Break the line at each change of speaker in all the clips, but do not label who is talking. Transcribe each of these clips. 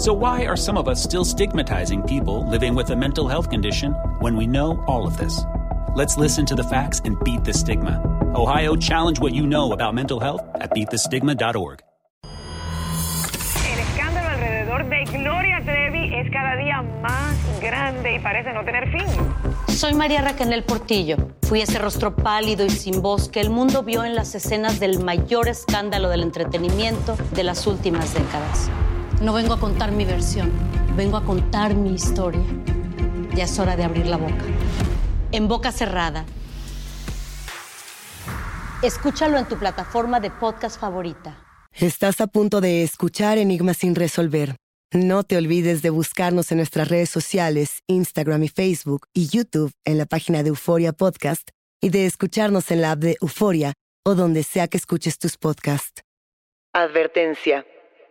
So, why are some of us still stigmatizing people living with a mental health condition when we know all of this? Let's listen to the facts and beat the stigma. Ohio, challenge what you know about mental health at beatthestigma.org.
El escándalo alrededor de Gloria Trevi es cada día más grande y parece no tener fin.
Soy María Raquel Portillo. Fui ese rostro pálido y sin voz que el mundo vio en las escenas del mayor escándalo del entretenimiento de las últimas décadas. No vengo a contar mi versión, vengo a contar mi historia. Ya es hora de abrir la boca. En boca cerrada. Escúchalo en tu plataforma de podcast favorita.
Estás a punto de escuchar Enigmas sin resolver. No te olvides de buscarnos en nuestras redes sociales, Instagram y Facebook y YouTube en la página de Euforia Podcast y de escucharnos en la app de Euforia o donde sea que escuches tus podcasts. Advertencia.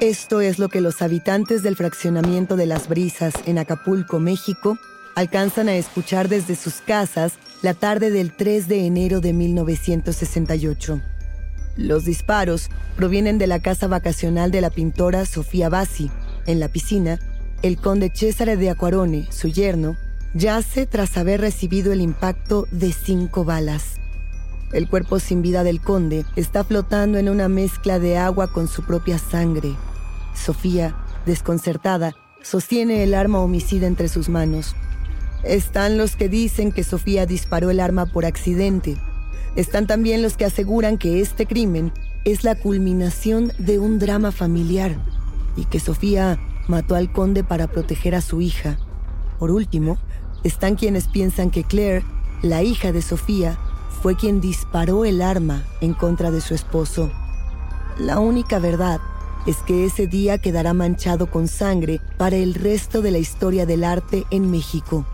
Esto es lo que los habitantes del fraccionamiento de las Brisas en Acapulco, México, alcanzan a escuchar desde sus casas la tarde del 3 de enero de 1968. Los disparos provienen de la casa vacacional de la pintora Sofía Bassi. En la piscina, el conde César de Acuarone, su yerno, yace tras haber recibido el impacto de cinco balas. El cuerpo sin vida del conde está flotando en una mezcla de agua con su propia sangre. Sofía, desconcertada, sostiene el arma homicida entre sus manos. Están los que dicen que Sofía disparó el arma por accidente. Están también los que aseguran que este crimen es la culminación de un drama familiar y que Sofía mató al conde para proteger a su hija. Por último, están quienes piensan que Claire, la hija de Sofía, fue quien disparó el arma en contra de su esposo. La única verdad es que ese día quedará manchado con sangre para el resto de la historia del arte en México.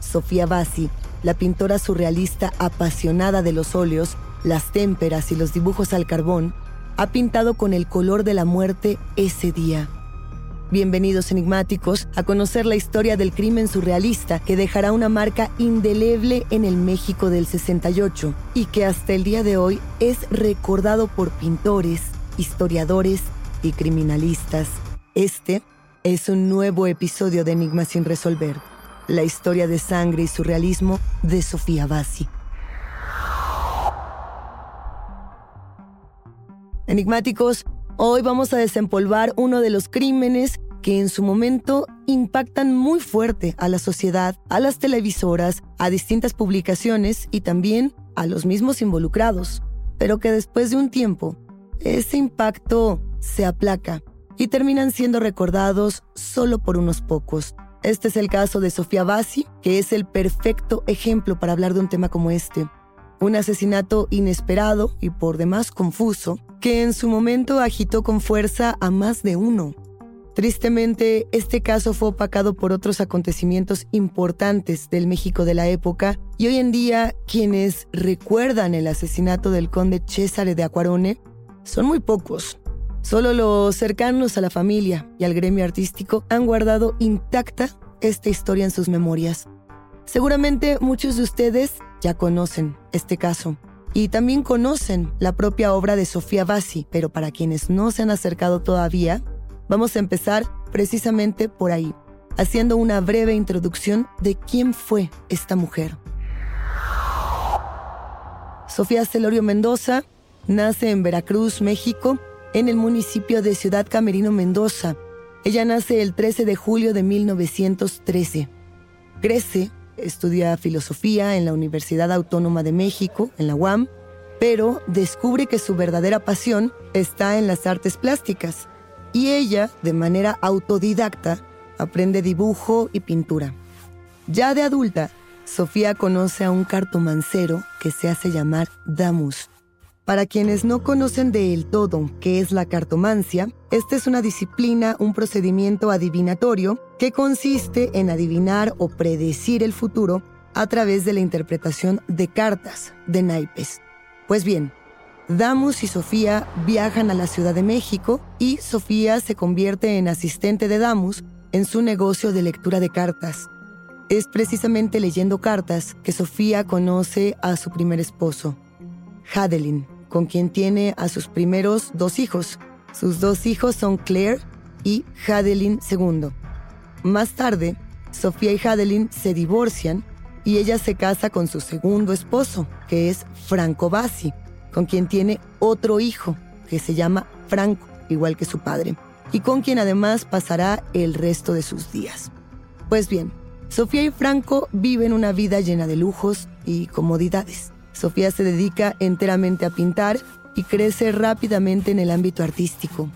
Sofía Bassi, la pintora surrealista apasionada de los óleos, las témperas y los dibujos al carbón, ha pintado con el color de la muerte ese día. Bienvenidos enigmáticos a conocer la historia del crimen surrealista que dejará una marca indeleble en el México del 68 y que hasta el día de hoy es recordado por pintores, historiadores y criminalistas. Este es un nuevo episodio de Enigmas sin resolver, la historia de sangre y surrealismo de Sofía Bassi. Enigmáticos, hoy vamos a desempolvar uno de los crímenes que en su momento impactan muy fuerte a la sociedad, a las televisoras, a distintas publicaciones y también a los mismos involucrados, pero que después de un tiempo, ese impacto se aplaca y terminan siendo recordados solo por unos pocos. Este es el caso de Sofía Bassi, que es el perfecto ejemplo para hablar de un tema como este. Un asesinato inesperado y por demás confuso, que en su momento agitó con fuerza a más de uno. Tristemente, este caso fue opacado por otros acontecimientos importantes del México de la época y hoy en día quienes recuerdan el asesinato del conde César de Acuarone son muy pocos. Solo los cercanos a la familia y al gremio artístico han guardado intacta esta historia en sus memorias. Seguramente muchos de ustedes ya conocen este caso y también conocen la propia obra de Sofía Bassi, pero para quienes no se han acercado todavía, vamos a empezar precisamente por ahí, haciendo una breve introducción de quién fue esta mujer. Sofía Celorio Mendoza nace en Veracruz, México, en el municipio de Ciudad Camerino Mendoza. Ella nace el 13 de julio de 1913. Crece, estudia filosofía en la Universidad Autónoma de México, en la UAM, pero descubre que su verdadera pasión está en las artes plásticas y ella, de manera autodidacta, aprende dibujo y pintura. Ya de adulta, Sofía conoce a un cartomancero que se hace llamar Damus. Para quienes no conocen del todo qué es la cartomancia, esta es una disciplina, un procedimiento adivinatorio que consiste en adivinar o predecir el futuro a través de la interpretación de cartas, de naipes. Pues bien, Damus y Sofía viajan a la Ciudad de México y Sofía se convierte en asistente de Damus en su negocio de lectura de cartas. Es precisamente leyendo cartas que Sofía conoce a su primer esposo, Hadelin, con quien tiene a sus primeros dos hijos. Sus dos hijos son Claire y Hadelin II. Más tarde, Sofía y Hadelin se divorcian y ella se casa con su segundo esposo, que es Franco Bassi, con quien tiene otro hijo, que se llama Franco, igual que su padre, y con quien además pasará el resto de sus días. Pues bien, Sofía y Franco viven una vida llena de lujos y comodidades. Sofía se dedica enteramente a pintar y crece rápidamente en el ámbito artístico.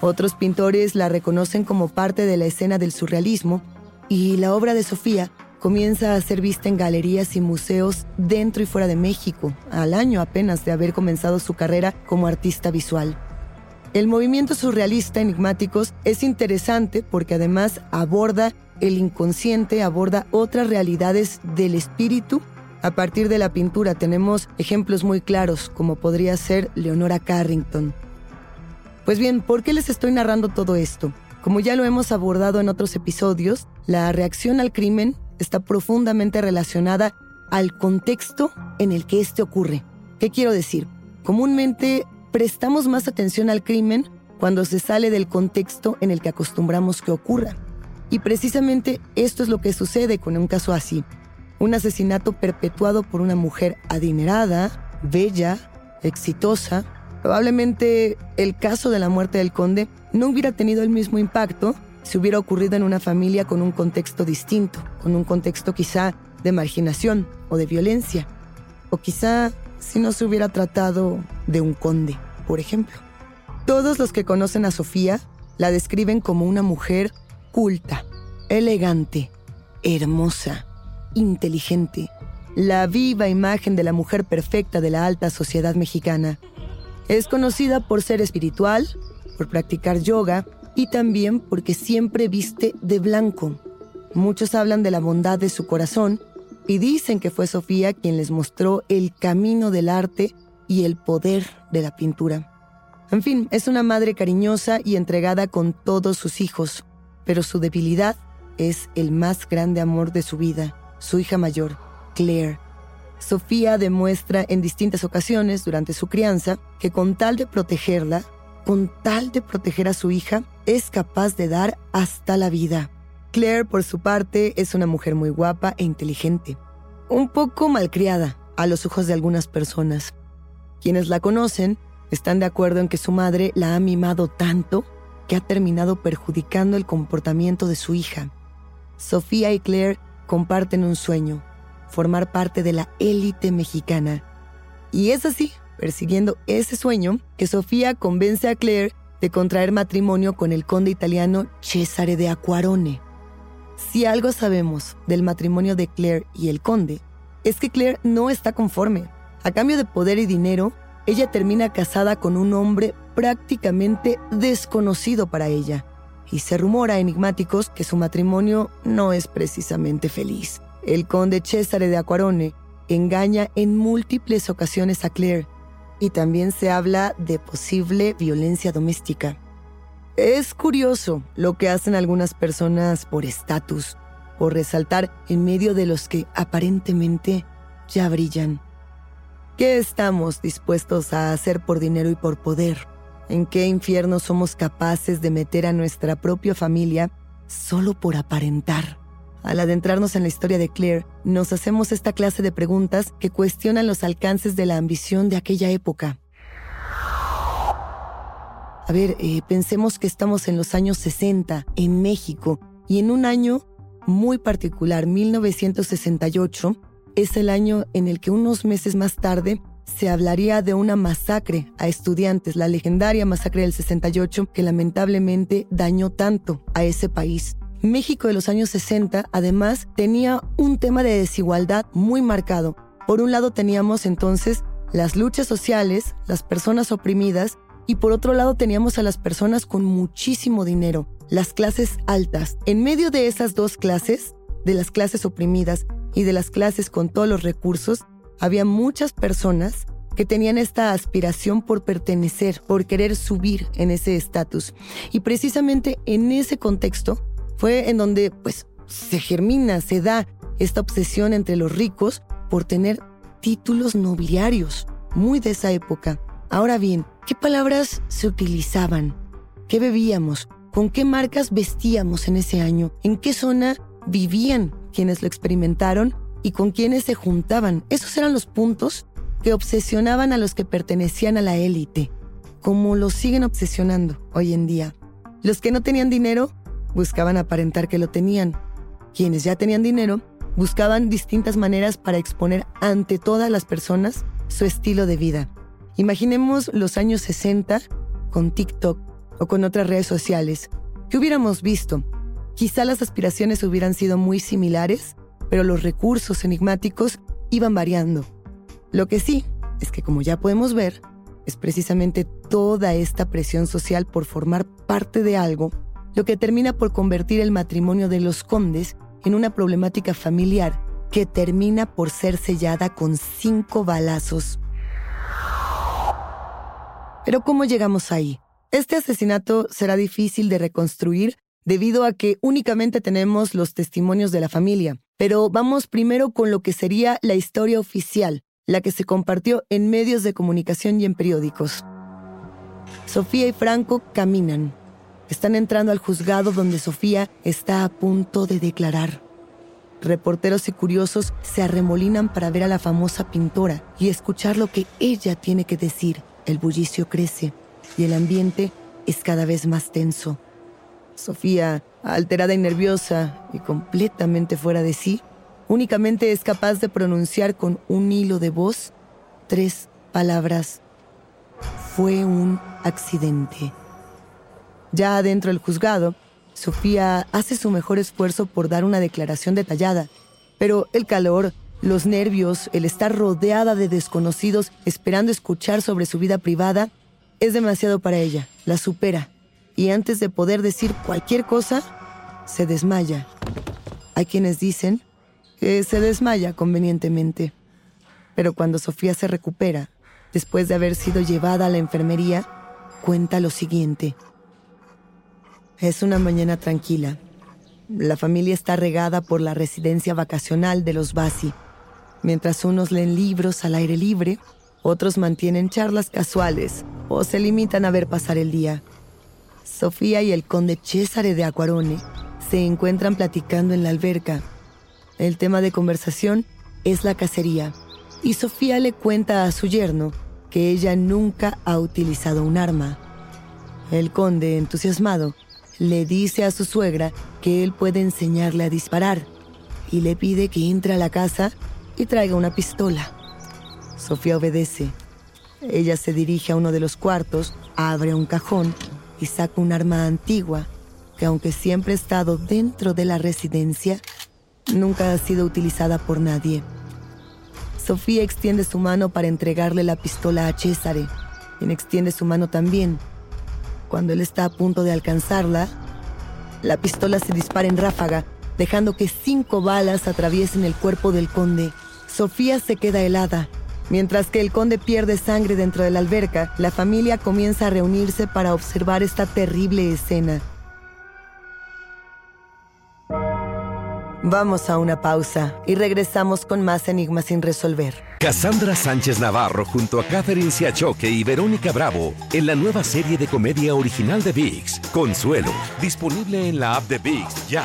Otros pintores la reconocen como parte de la escena del surrealismo y la obra de Sofía comienza a ser vista en galerías y museos dentro y fuera de México, al año apenas de haber comenzado su carrera como artista visual. El movimiento surrealista Enigmáticos es interesante porque además aborda el inconsciente aborda otras realidades del espíritu. A partir de la pintura tenemos ejemplos muy claros, como podría ser Leonora Carrington. Pues bien, ¿por qué les estoy narrando todo esto? Como ya lo hemos abordado en otros episodios, la reacción al crimen está profundamente relacionada al contexto en el que éste ocurre. ¿Qué quiero decir? Comúnmente prestamos más atención al crimen cuando se sale del contexto en el que acostumbramos que ocurra. Y precisamente esto es lo que sucede con un caso así. Un asesinato perpetuado por una mujer adinerada, bella, exitosa. Probablemente el caso de la muerte del conde no hubiera tenido el mismo impacto si hubiera ocurrido en una familia con un contexto distinto, con un contexto quizá de marginación o de violencia. O quizá si no se hubiera tratado de un conde, por ejemplo. Todos los que conocen a Sofía la describen como una mujer culta, elegante, hermosa, inteligente, la viva imagen de la mujer perfecta de la alta sociedad mexicana. Es conocida por ser espiritual, por practicar yoga y también porque siempre viste de blanco. Muchos hablan de la bondad de su corazón y dicen que fue Sofía quien les mostró el camino del arte y el poder de la pintura. En fin, es una madre cariñosa y entregada con todos sus hijos, pero su debilidad es el más grande amor de su vida, su hija mayor, Claire. Sofía demuestra en distintas ocasiones durante su crianza que con tal de protegerla, con tal de proteger a su hija, es capaz de dar hasta la vida. Claire, por su parte, es una mujer muy guapa e inteligente, un poco malcriada a los ojos de algunas personas. Quienes la conocen están de acuerdo en que su madre la ha mimado tanto que ha terminado perjudicando el comportamiento de su hija. Sofía y Claire comparten un sueño, formar parte de la élite mexicana. Y es así, persiguiendo ese sueño, que Sofía convence a Claire de contraer matrimonio con el conde italiano Cesare de Aquarone. Si algo sabemos del matrimonio de Claire y el conde, es que Claire no está conforme. A cambio de poder y dinero, ella termina casada con un hombre prácticamente desconocido para ella, y se rumora enigmáticos que su matrimonio no es precisamente feliz. El conde Cesare de Aquarone engaña en múltiples ocasiones a Claire, y también se habla de posible violencia doméstica. Es curioso lo que hacen algunas personas por estatus, por resaltar en medio de los que aparentemente ya brillan. ¿Qué estamos dispuestos a hacer por dinero y por poder? ¿En qué infierno somos capaces de meter a nuestra propia familia solo por aparentar? Al adentrarnos en la historia de Claire, nos hacemos esta clase de preguntas que cuestionan los alcances de la ambición de aquella época. A ver, eh, pensemos que estamos en los años 60, en México, y en un año muy particular, 1968, es el año en el que unos meses más tarde se hablaría de una masacre a estudiantes, la legendaria masacre del 68 que lamentablemente dañó tanto a ese país. México de los años 60 además tenía un tema de desigualdad muy marcado. Por un lado teníamos entonces las luchas sociales, las personas oprimidas, y por otro lado teníamos a las personas con muchísimo dinero, las clases altas. En medio de esas dos clases, de las clases oprimidas y de las clases con todos los recursos, había muchas personas que tenían esta aspiración por pertenecer, por querer subir en ese estatus. Y precisamente en ese contexto fue en donde pues se germina, se da esta obsesión entre los ricos por tener títulos nobiliarios, muy de esa época. Ahora bien, ¿qué palabras se utilizaban? ¿Qué bebíamos? ¿Con qué marcas vestíamos en ese año? ¿En qué zona vivían quienes lo experimentaron y con quienes se juntaban. Esos eran los puntos que obsesionaban a los que pertenecían a la élite, como los siguen obsesionando hoy en día. Los que no tenían dinero buscaban aparentar que lo tenían. Quienes ya tenían dinero buscaban distintas maneras para exponer ante todas las personas su estilo de vida. Imaginemos los años 60 con TikTok o con otras redes sociales. ¿Qué hubiéramos visto? Quizá las aspiraciones hubieran sido muy similares, pero los recursos enigmáticos iban variando. Lo que sí es que, como ya podemos ver, es precisamente toda esta presión social por formar parte de algo lo que termina por convertir el matrimonio de los condes en una problemática familiar que termina por ser sellada con cinco balazos. Pero ¿cómo llegamos ahí? Este asesinato será difícil de reconstruir debido a que únicamente tenemos los testimonios de la familia. Pero vamos primero con lo que sería la historia oficial, la que se compartió en medios de comunicación y en periódicos. Sofía y Franco caminan. Están entrando al juzgado donde Sofía está a punto de declarar. Reporteros y curiosos se arremolinan para ver a la famosa pintora y escuchar lo que ella tiene que decir. El bullicio crece y el ambiente es cada vez más tenso. Sofía, alterada y nerviosa y completamente fuera de sí, únicamente es capaz de pronunciar con un hilo de voz tres palabras. Fue un accidente. Ya adentro del juzgado, Sofía hace su mejor esfuerzo por dar una declaración detallada, pero el calor, los nervios, el estar rodeada de desconocidos esperando escuchar sobre su vida privada, es demasiado para ella, la supera y antes de poder decir cualquier cosa, se desmaya. Hay quienes dicen que se desmaya convenientemente. Pero cuando Sofía se recupera, después de haber sido llevada a la enfermería, cuenta lo siguiente. Es una mañana tranquila. La familia está regada por la residencia vacacional de los Basi. Mientras unos leen libros al aire libre, otros mantienen charlas casuales o se limitan a ver pasar el día. Sofía y el conde Cesare de Aquarone se encuentran platicando en la alberca. El tema de conversación es la cacería, y Sofía le cuenta a su yerno que ella nunca ha utilizado un arma. El conde, entusiasmado, le dice a su suegra que él puede enseñarle a disparar y le pide que entre a la casa y traiga una pistola. Sofía obedece. Ella se dirige a uno de los cuartos, abre un cajón y saca un arma antigua que aunque siempre ha estado dentro de la residencia, nunca ha sido utilizada por nadie. Sofía extiende su mano para entregarle la pistola a Césare, quien extiende su mano también. Cuando él está a punto de alcanzarla, la pistola se dispara en ráfaga, dejando que cinco balas atraviesen el cuerpo del conde. Sofía se queda helada. Mientras que el conde pierde sangre dentro de la alberca, la familia comienza a reunirse para observar esta terrible escena. Vamos a una pausa y regresamos con más enigmas sin resolver.
Cassandra Sánchez Navarro junto a Catherine Siachoque y Verónica Bravo en la nueva serie de comedia original de VIX, Consuelo, disponible en la app de VIX ya.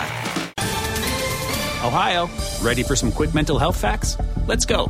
Ohio, ready for some quick mental health facts? Let's go.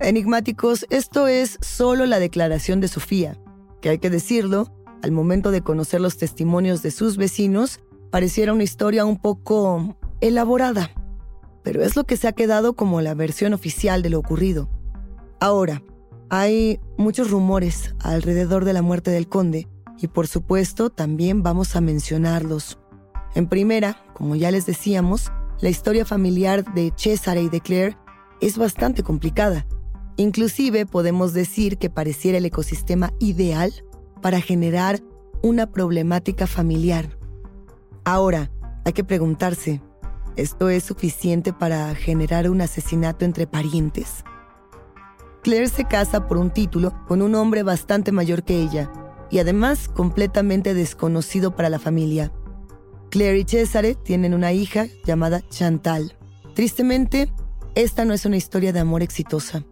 Enigmáticos, esto es solo la declaración de Sofía, que hay que decirlo, al momento de conocer los testimonios de sus vecinos, pareciera una historia un poco elaborada, pero es lo que se ha quedado como la versión oficial de lo ocurrido. Ahora, hay muchos rumores alrededor de la muerte del conde y por supuesto también vamos a mencionarlos. En primera, como ya les decíamos, la historia familiar de Cesare y de Claire es bastante complicada. Inclusive podemos decir que pareciera el ecosistema ideal para generar una problemática familiar. Ahora, hay que preguntarse, ¿esto es suficiente para generar un asesinato entre parientes? Claire se casa por un título con un hombre bastante mayor que ella y además completamente desconocido para la familia. Claire y Cesare tienen una hija llamada Chantal. Tristemente, esta no es una historia de amor exitosa.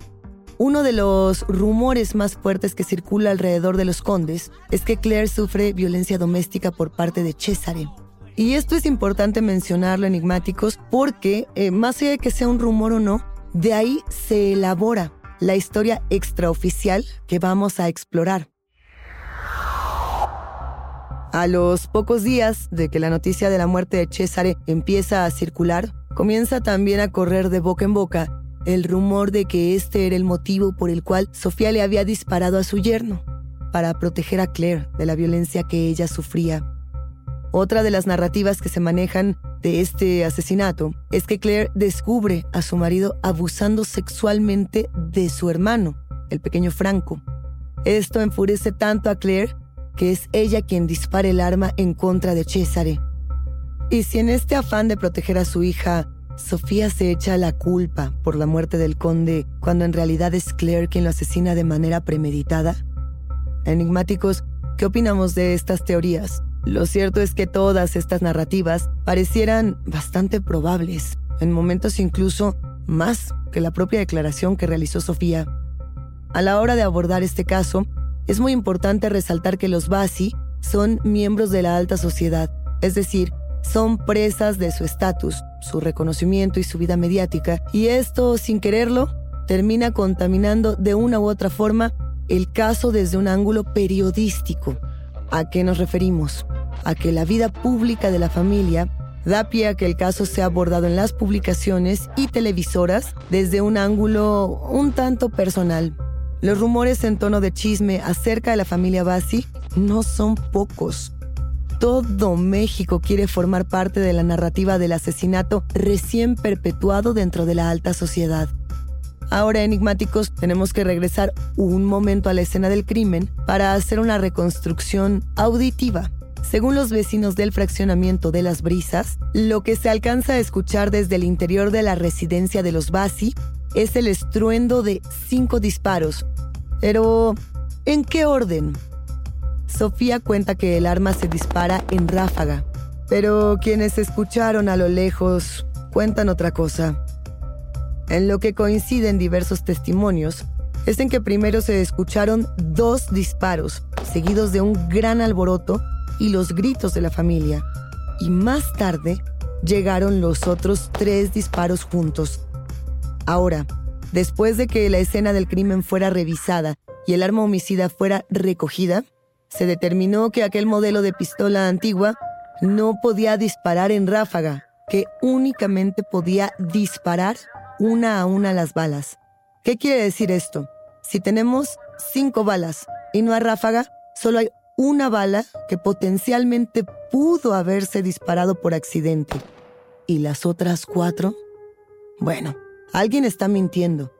Uno de los rumores más fuertes que circula alrededor de los condes es que Claire sufre violencia doméstica por parte de Cesare. Y esto es importante mencionarlo, enigmáticos, porque eh, más allá de que sea un rumor o no, de ahí se elabora la historia extraoficial que vamos a explorar. A los pocos días de que la noticia de la muerte de Cesare empieza a circular, comienza también a correr de boca en boca el rumor de que este era el motivo por el cual Sofía le había disparado a su yerno, para proteger a Claire de la violencia que ella sufría. Otra de las narrativas que se manejan de este asesinato es que Claire descubre a su marido abusando sexualmente de su hermano, el pequeño Franco. Esto enfurece tanto a Claire que es ella quien dispara el arma en contra de Cesare. Y si en este afán de proteger a su hija, Sofía se echa la culpa por la muerte del conde cuando en realidad es Claire quien lo asesina de manera premeditada? Enigmáticos, ¿qué opinamos de estas teorías? Lo cierto es que todas estas narrativas parecieran bastante probables, en momentos incluso más que la propia declaración que realizó Sofía. A la hora de abordar este caso, es muy importante resaltar que los Basi son miembros de la alta sociedad, es decir, son presas de su estatus, su reconocimiento y su vida mediática, y esto, sin quererlo, termina contaminando de una u otra forma el caso desde un ángulo periodístico. ¿A qué nos referimos? A que la vida pública de la familia da pie a que el caso sea abordado en las publicaciones y televisoras desde un ángulo un tanto personal, los rumores en tono de chisme acerca de la familia Bassi no son pocos. Todo México quiere formar parte de la narrativa del asesinato recién perpetuado dentro de la alta sociedad. Ahora, enigmáticos, tenemos que regresar un momento a la escena del crimen para hacer una reconstrucción auditiva. Según los vecinos del fraccionamiento de las brisas, lo que se alcanza a escuchar desde el interior de la residencia de los Bassi es el estruendo de cinco disparos. Pero, ¿en qué orden? Sofía cuenta que el arma se dispara en ráfaga, pero quienes escucharon a lo lejos cuentan otra cosa. En lo que coinciden diversos testimonios, es en que primero se escucharon dos disparos, seguidos de un gran alboroto y los gritos de la familia. Y más tarde llegaron los otros tres disparos juntos. Ahora, después de que la escena del crimen fuera revisada y el arma homicida fuera recogida, se determinó que aquel modelo de pistola antigua no podía disparar en ráfaga, que únicamente podía disparar una a una las balas. ¿Qué quiere decir esto? Si tenemos cinco balas y no hay ráfaga, solo hay una bala que potencialmente pudo haberse disparado por accidente. ¿Y las otras cuatro? Bueno, alguien está mintiendo.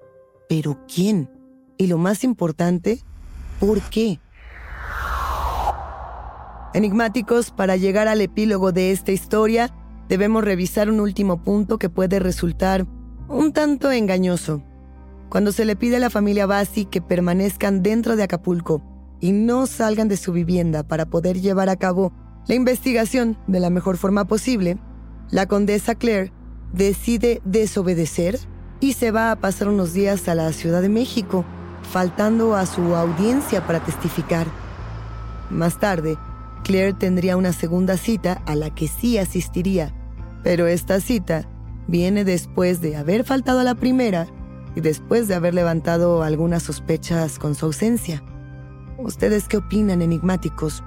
¿Pero quién? Y lo más importante, ¿por qué? Enigmáticos, para llegar al epílogo de esta historia, debemos revisar un último punto que puede resultar un tanto engañoso. Cuando se le pide a la familia Bassi que permanezcan dentro de Acapulco y no salgan de su vivienda para poder llevar a cabo la investigación de la mejor forma posible, la condesa Claire decide desobedecer y se va a pasar unos días a la Ciudad de México, faltando a su audiencia para testificar. Más tarde, Claire tendría una segunda cita a la que sí asistiría, pero esta cita viene después de haber faltado a la primera y después de haber levantado algunas sospechas con su ausencia. ¿Ustedes qué opinan, enigmáticos?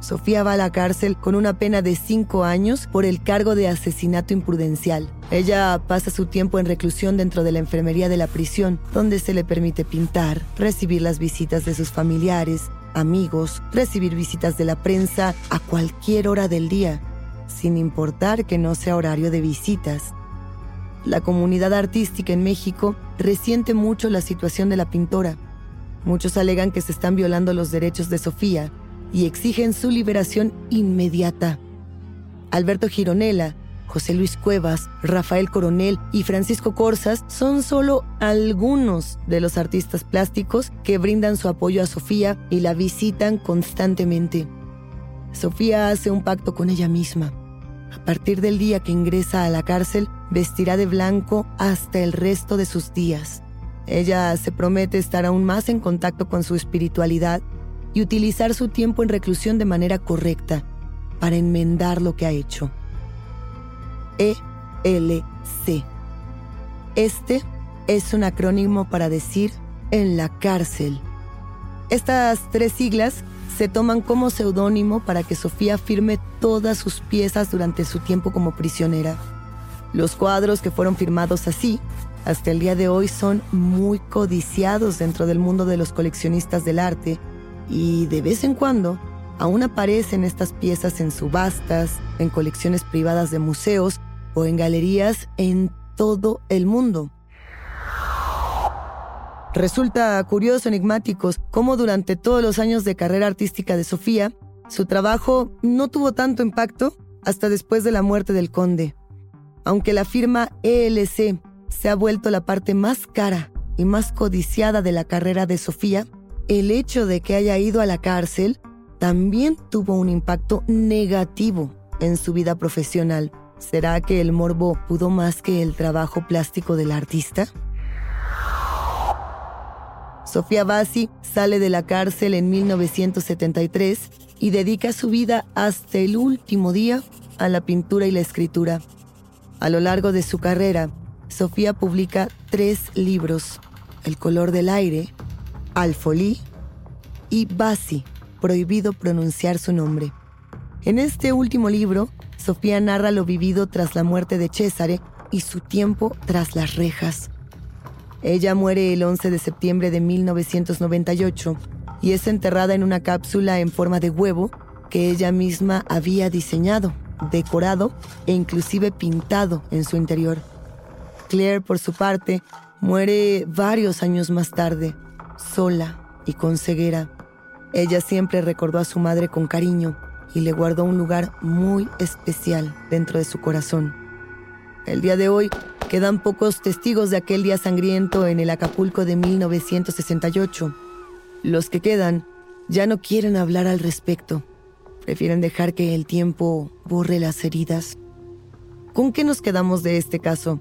Sofía va a la cárcel con una pena de cinco años por el cargo de asesinato imprudencial. Ella pasa su tiempo en reclusión dentro de la enfermería de la prisión, donde se le permite pintar, recibir las visitas de sus familiares, amigos, recibir visitas de la prensa a cualquier hora del día, sin importar que no sea horario de visitas. La comunidad artística en México resiente mucho la situación de la pintora. Muchos alegan que se están violando los derechos de Sofía y exigen su liberación inmediata. Alberto Gironella, José Luis Cuevas, Rafael Coronel y Francisco Corsas son solo algunos de los artistas plásticos que brindan su apoyo a Sofía y la visitan constantemente. Sofía hace un pacto con ella misma. A partir del día que ingresa a la cárcel, vestirá de blanco hasta el resto de sus días. Ella se promete estar aún más en contacto con su espiritualidad y utilizar su tiempo en reclusión de manera correcta para enmendar lo que ha hecho. ELC. Este es un acrónimo para decir en la cárcel. Estas tres siglas se toman como seudónimo para que Sofía firme todas sus piezas durante su tiempo como prisionera. Los cuadros que fueron firmados así, hasta el día de hoy son muy codiciados dentro del mundo de los coleccionistas del arte y de vez en cuando aún aparecen estas piezas en subastas, en colecciones privadas de museos o en galerías en todo el mundo. Resulta curioso, enigmáticos, cómo durante todos los años de carrera artística de Sofía, su trabajo no tuvo tanto impacto hasta después de la muerte del conde. Aunque la firma ELC se ha vuelto la parte más cara y más codiciada de la carrera de Sofía, el hecho de que haya ido a la cárcel también tuvo un impacto negativo en su vida profesional. ¿Será que el morbo pudo más que el trabajo plástico del artista? Sofía Bassi sale de la cárcel en 1973 y dedica su vida hasta el último día a la pintura y la escritura. A lo largo de su carrera, Sofía publica tres libros, El color del aire, Alfolí y Bassi, prohibido pronunciar su nombre. En este último libro, Sofía narra lo vivido tras la muerte de Césare y su tiempo tras las rejas. Ella muere el 11 de septiembre de 1998 y es enterrada en una cápsula en forma de huevo que ella misma había diseñado, decorado e inclusive pintado en su interior. Claire, por su parte, muere varios años más tarde, sola y con ceguera. Ella siempre recordó a su madre con cariño y le guardó un lugar muy especial dentro de su corazón. El día de hoy quedan pocos testigos de aquel día sangriento en el Acapulco de 1968. Los que quedan ya no quieren hablar al respecto. Prefieren dejar que el tiempo borre las heridas. ¿Con qué nos quedamos de este caso?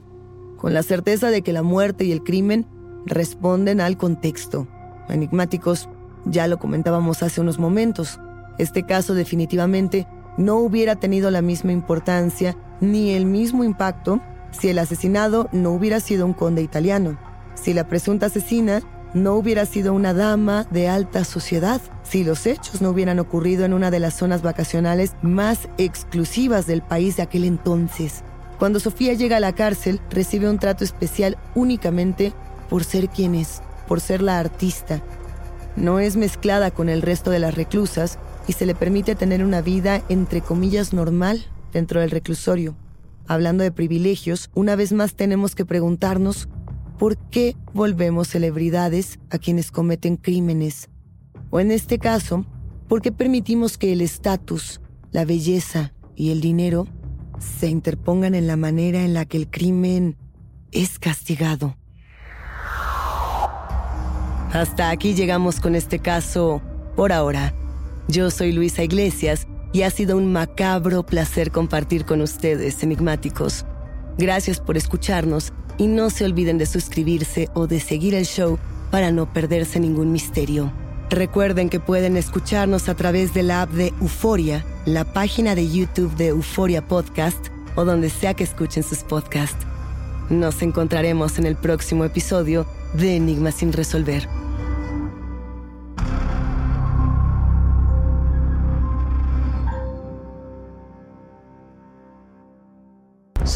Con la certeza de que la muerte y el crimen responden al contexto. Enigmáticos, ya lo comentábamos hace unos momentos. Este caso definitivamente no hubiera tenido la misma importancia ni el mismo impacto si el asesinado no hubiera sido un conde italiano, si la presunta asesina no hubiera sido una dama de alta sociedad, si los hechos no hubieran ocurrido en una de las zonas vacacionales más exclusivas del país de aquel entonces. Cuando Sofía llega a la cárcel, recibe un trato especial únicamente por ser quien es, por ser la artista. No es mezclada con el resto de las reclusas y se le permite tener una vida entre comillas normal dentro del reclusorio. Hablando de privilegios, una vez más tenemos que preguntarnos por qué volvemos celebridades a quienes cometen crímenes. O en este caso, por qué permitimos que el estatus, la belleza y el dinero se interpongan en la manera en la que el crimen es castigado. Hasta aquí llegamos con este caso por ahora. Yo soy Luisa Iglesias y ha sido un macabro placer compartir con ustedes, enigmáticos. Gracias por escucharnos y no se olviden de suscribirse o de seguir el show para no perderse ningún misterio. Recuerden que pueden escucharnos a través de la app de Euforia, la página de YouTube de Euforia Podcast o donde sea que escuchen sus podcasts. Nos encontraremos en el próximo episodio de Enigmas sin resolver.